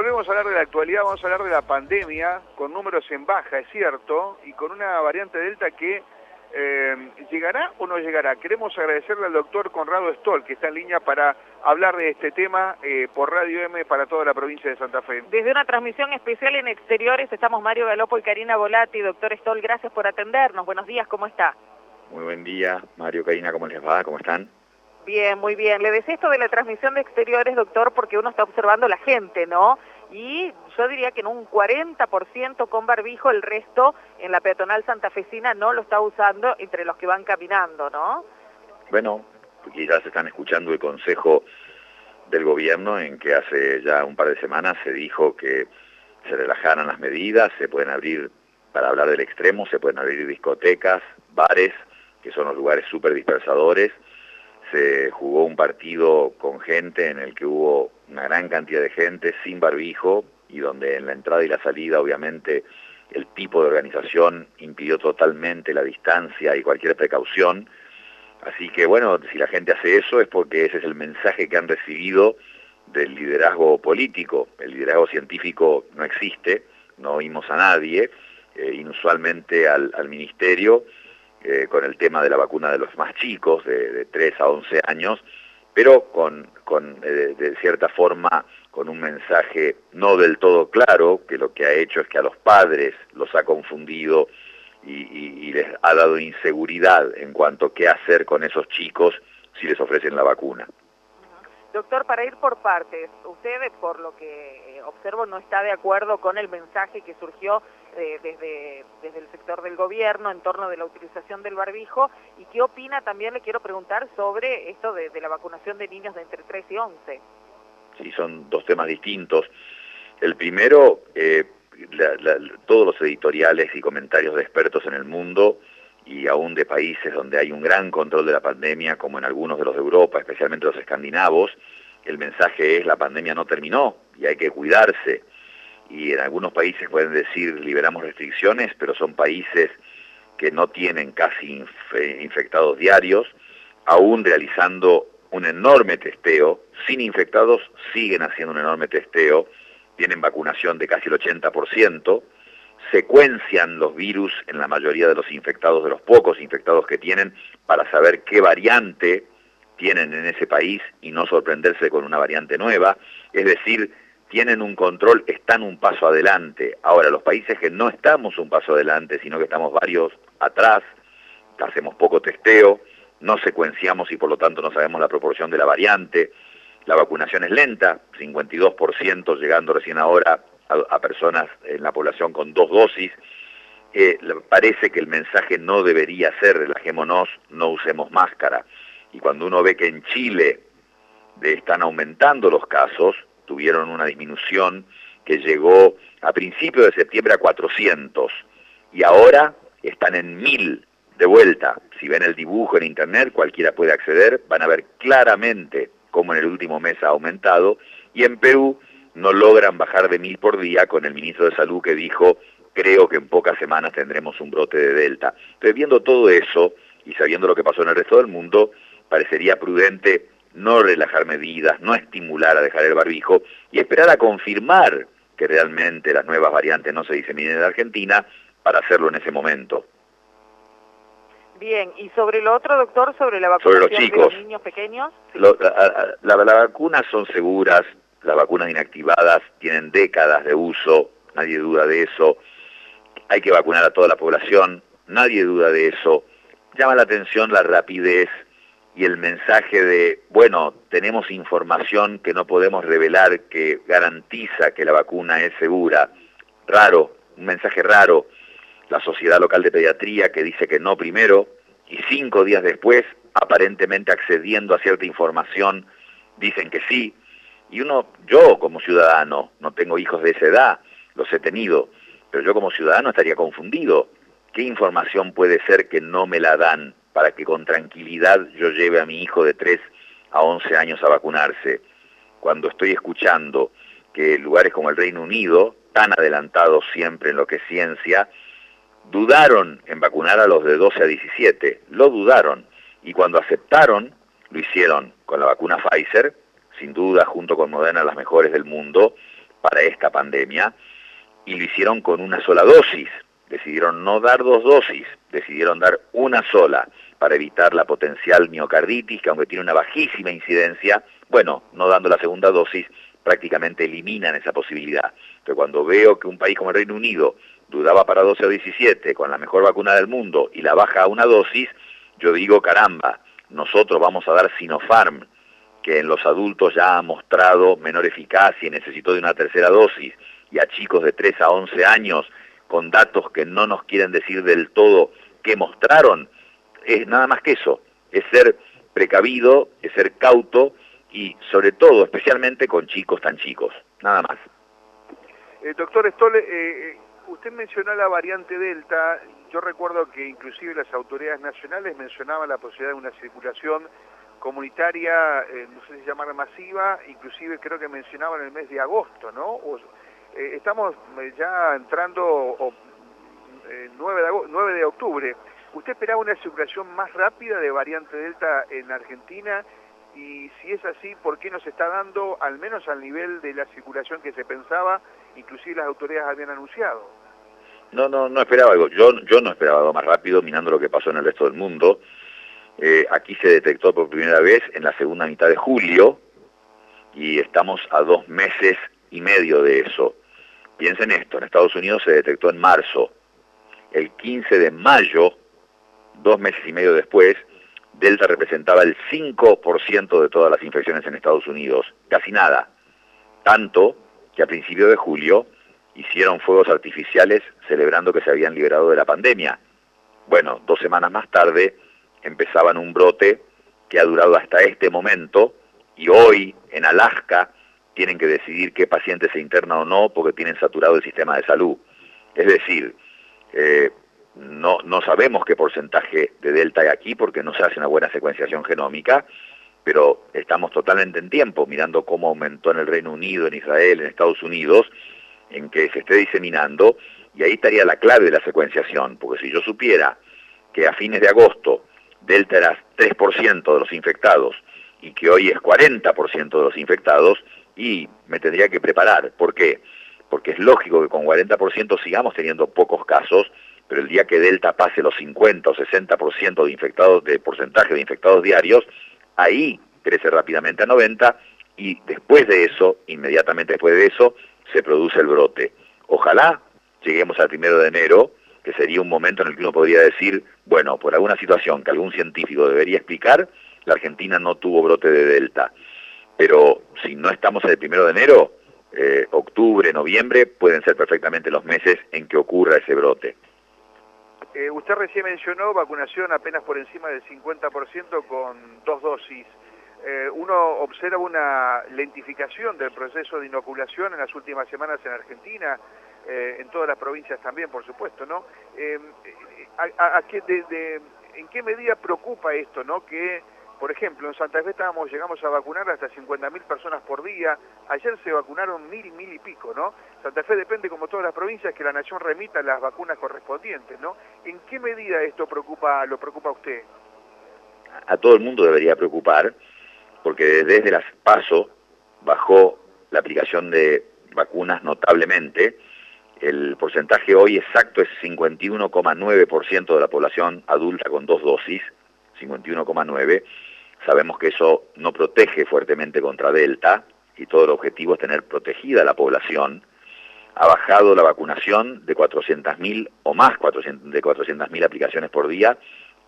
volvemos a hablar de la actualidad, vamos a hablar de la pandemia, con números en baja, es cierto, y con una variante Delta que eh, llegará o no llegará. Queremos agradecerle al doctor Conrado Stoll, que está en línea para hablar de este tema eh, por Radio M para toda la provincia de Santa Fe. Desde una transmisión especial en exteriores estamos Mario Galopo y Karina Volati. Doctor Stoll, gracias por atendernos. Buenos días, ¿cómo está? Muy buen día, Mario, Karina, ¿cómo les va? ¿Cómo están? Bien, muy bien. Le decía esto de la transmisión de exteriores, doctor, porque uno está observando la gente, ¿no? Y yo diría que en un 40% con barbijo, el resto en la peatonal santafesina no lo está usando entre los que van caminando, ¿no? Bueno, quizás están escuchando el consejo del gobierno en que hace ya un par de semanas se dijo que se relajaran las medidas, se pueden abrir, para hablar del extremo, se pueden abrir discotecas, bares, que son los lugares súper dispersadores, se jugó un partido con gente en el que hubo una gran cantidad de gente sin barbijo y donde en la entrada y la salida obviamente el tipo de organización impidió totalmente la distancia y cualquier precaución. Así que bueno, si la gente hace eso es porque ese es el mensaje que han recibido del liderazgo político. El liderazgo científico no existe, no oímos a nadie, eh, inusualmente al, ministerio eh, con el tema de la vacuna de los más chicos, de, 3 a 11 años, pero con, con eh, de cierta forma con un mensaje no del todo claro, que lo que ha hecho es que a los padres los ha confundido y, y les ha dado inseguridad en cuanto a qué hacer con esos chicos si les ofrecen la vacuna. Doctor, para ir por partes, usted, por lo que eh, observo, no está de acuerdo con el mensaje que surgió eh, desde, desde el sector del gobierno en torno de la utilización del barbijo. ¿Y qué opina también, le quiero preguntar, sobre esto de, la vacunación de niños de entre 3 y 11? Sí, son dos temas distintos. El primero, eh, todos los editoriales y comentarios de expertos en el mundo y aún de países donde hay un gran control de la pandemia, como en algunos de los de Europa, especialmente los escandinavos, el mensaje es la pandemia no terminó y hay que cuidarse. Y en algunos países pueden decir liberamos restricciones, pero son países que no tienen casi infectados diarios, aún realizando un enorme testeo, sin infectados siguen haciendo un enorme testeo, tienen vacunación de casi el 80%, secuencian los virus en la mayoría de los infectados, de los pocos infectados que tienen, para saber qué variante tienen en ese país y no sorprenderse con una variante nueva. Es decir, tienen un control, están un paso adelante. Ahora, los países que no estamos un paso adelante, sino que estamos varios atrás, hacemos poco testeo, no secuenciamos y por lo tanto no sabemos la proporción de la variante, la vacunación es lenta, 52% llegando recién ahora a, personas en la población con dos dosis. Eh, parece que el mensaje no debería ser relajémonos, no usemos máscara. Y cuando uno ve que en Chile están aumentando los casos, tuvieron una disminución que llegó a principios de septiembre a 400 y ahora están en 1000 de vuelta. Si ven el dibujo en internet, cualquiera puede acceder, van a ver claramente cómo en el último mes ha aumentado y en Perú no logran bajar de mil por día con el ministro de Salud que dijo, creo que en pocas semanas tendremos un brote de Delta. Entonces, viendo todo eso y sabiendo lo que pasó en el resto del mundo, parecería prudente no relajar medidas, no estimular a dejar el barbijo y esperar a confirmar que realmente las nuevas variantes no se diseminen en Argentina para hacerlo en ese momento. Bien, y sobre lo otro, doctor, sobre la vacunación de los niños pequeños. las vacunas son seguras, las vacunas inactivadas tienen décadas de uso, nadie duda de eso. Hay que vacunar a toda la población, nadie duda de eso. Llama la atención la rapidez y el mensaje de, bueno, tenemos información que no podemos revelar que garantiza que la vacuna es segura. Raro, un mensaje raro. La Sociedad Local de Pediatría que dice que no primero y cinco días después, aparentemente accediendo a cierta información, dicen que sí. Y uno, yo como ciudadano, no tengo hijos de esa edad, los he tenido, pero yo como ciudadano estaría confundido. ¿Qué información puede ser que no me la dan para que con tranquilidad yo lleve a mi hijo de 3 a 11 años a vacunarse? Cuando estoy escuchando que lugares como el Reino Unido, tan adelantados siempre en lo que es ciencia, dudaron en vacunar a los de 12 a 17, lo dudaron, y cuando aceptaron, lo hicieron con la vacuna Pfizer, sin duda junto con Moderna las mejores del mundo, para pandemia y lo hicieron con una sola dosis. Decidieron no dar dos dosis, decidieron dar una sola para evitar la potencial miocarditis, que aunque tiene una bajísima incidencia, bueno, no dando la segunda dosis, prácticamente eliminan esa posibilidad. Pero cuando veo que un país como el Reino Unido dudaba para 12 o 17 con la mejor vacuna del mundo y la baja a una dosis, yo digo, caramba, nosotros vamos a dar Sinopharm, que en los adultos ya ha mostrado menor eficacia y necesitó de una tercera dosis, y a chicos de 3 a 11 años con datos que no nos quieren decir del todo qué mostraron, es nada más que eso, es ser precavido, es ser cauto y sobre todo, especialmente con chicos tan chicos, nada más. Eh, doctor Stoll, eh, eh, usted mencionó la variante Delta, yo recuerdo que inclusive las autoridades nacionales mencionaban la posibilidad de una circulación comunitaria, no sé si llamarla masiva, inclusive creo que mencionaban el mes de agosto, ¿no? estamos ya entrando 9, de 9 de octubre. ¿Usted esperaba una circulación más rápida de variante Delta en Argentina? Y si es así, ¿por qué no se está dando, al menos al nivel de la circulación que se pensaba, inclusive las autoridades habían anunciado? No, no, no esperaba algo. Yo, yo no esperaba algo más rápido, mirando lo que pasó en el resto del mundo. Eh, aquí se detectó por primera vez en la segunda mitad de julio y estamos a dos meses y medio de eso. Piensen esto, en Estados Unidos se detectó en marzo. El 15 de mayo dos meses y medio después, Delta representaba el 5% de todas las infecciones en Estados Unidos, casi nada. Tanto que a principios de julio hicieron fuegos artificiales celebrando que se habían liberado de la pandemia. Bueno, dos semanas más tarde empezaban un brote que ha durado hasta este momento y hoy en Alaska tienen que decidir qué paciente se interna o no porque tienen saturado el sistema de salud. Es decir, eh, no, no sabemos qué porcentaje de delta hay aquí porque no se hace una buena secuenciación genómica, pero estamos totalmente en tiempo mirando cómo aumentó en el Reino Unido, en Israel, en Estados Unidos, en que se esté diseminando, y ahí estaría la clave de la secuenciación, porque si yo supiera que a fines de agosto Delta era 3% de los infectados y que hoy es 40% de los infectados, y me tendría que preparar. ¿Por qué? Porque es lógico que con 40% sigamos teniendo pocos casos, pero el día que Delta pase los 50 o 60% de infectados, de porcentaje de infectados diarios, ahí crece rápidamente a 90 y después de eso, inmediatamente después de eso, se produce el brote. Ojalá lleguemos al primero de enero, que sería un momento en el que uno podría decir, bueno, por alguna situación que algún científico debería explicar, la Argentina no tuvo brote de Delta. Pero si no estamos en el primero de enero, eh, octubre, noviembre, pueden ser perfectamente los meses en que ocurra ese brote. Eh, usted recién mencionó vacunación apenas por encima del 50% con dos dosis. Eh, uno observa una lentificación del proceso de inoculación en las últimas semanas en Argentina, eh, en todas las provincias también, por supuesto, ¿no? ¿En qué medida preocupa esto, no? Que por ejemplo, en Santa Fe estábamos, llegamos a vacunar hasta 50.000 personas por día. Ayer se vacunaron mil, mil y pico, ¿no? Santa Fe depende, como todas las provincias, que la nación remita las vacunas correspondientes, ¿no? ¿En qué medida esto preocupa, lo preocupa a usted? A todo el mundo debería preocupar, porque desde las PASO bajó la aplicación de vacunas notablemente. El porcentaje hoy exacto es 51,9% de la población adulta con dos dosis, 51,9%, Sabemos que eso no protege fuertemente contra Delta y todo el objetivo es tener protegida la población. Ha bajado la vacunación de 400.000 o más de 400.000 aplicaciones por día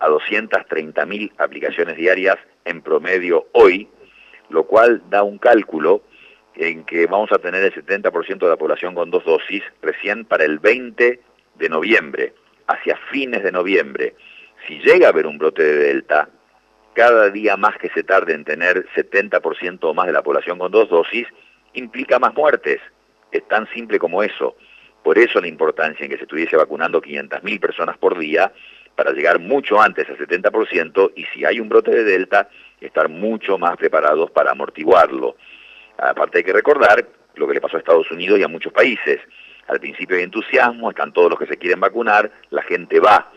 a 230.000 aplicaciones diarias en promedio hoy, lo cual da un cálculo en que vamos a tener el 70% de la población con dos dosis recién para el 20 de noviembre, hacia fines de noviembre. Si llega a haber un brote de Delta, cada día más que se tarde en tener 70% o más de la población con dos dosis, implica más muertes. Es tan simple como eso. Por eso la importancia en que se estuviese vacunando 500.000 personas por día para llegar mucho antes al 70% y si hay un brote de Delta, estar mucho más preparados para amortiguarlo. Aparte hay que recordar lo que le pasó a Estados Unidos y a muchos países. Al principio hay entusiasmo, están todos los que se quieren vacunar, la gente va,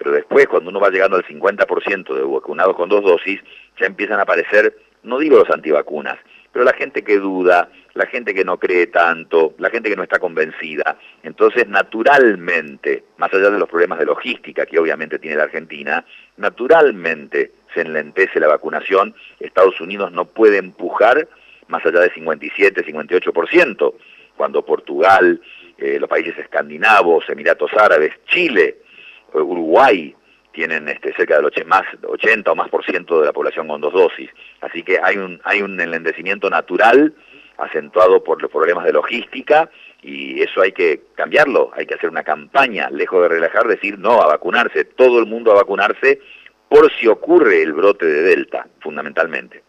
pero después, cuando uno va llegando al 50% de vacunados con dos dosis, ya empiezan a aparecer, no digo los antivacunas, pero la gente que duda, la gente que no cree tanto, la gente que no está convencida, entonces naturalmente, más allá de los problemas de logística que obviamente tiene la Argentina, naturalmente se enlentece la vacunación, Estados Unidos no puede empujar más allá de 57, 58%, cuando Portugal, eh, los países escandinavos, Emiratos Árabes, Chile, eh, Uruguay, tienen este, cerca del 80, más, 80 o más por ciento de la población con dos dosis. Así que hay un, hay un enlentecimiento natural acentuado por los problemas de logística y eso hay que cambiarlo, hay que hacer una campaña, lejos de relajar, decir no a vacunarse, todo el mundo a vacunarse por si ocurre el brote de Delta, fundamentalmente.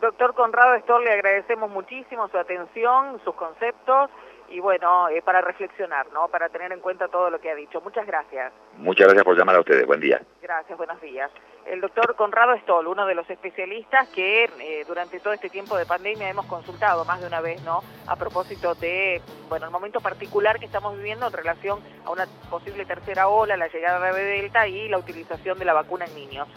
Doctor Conrado Estor, le agradecemos muchísimo su atención, sus conceptos y bueno, eh, para reflexionar, ¿no? Para tener en cuenta todo lo que ha dicho. Muchas gracias. Muchas gracias por llamar a ustedes. Buen día. Gracias, buenos días. El doctor Conrado Stoll, uno de los especialistas que eh, durante todo este tiempo de pandemia hemos consultado más de una vez, ¿no? A propósito de, bueno, el momento particular que estamos viviendo en relación a una posible tercera ola, la llegada de Delta y la utilización de la vacuna en niños.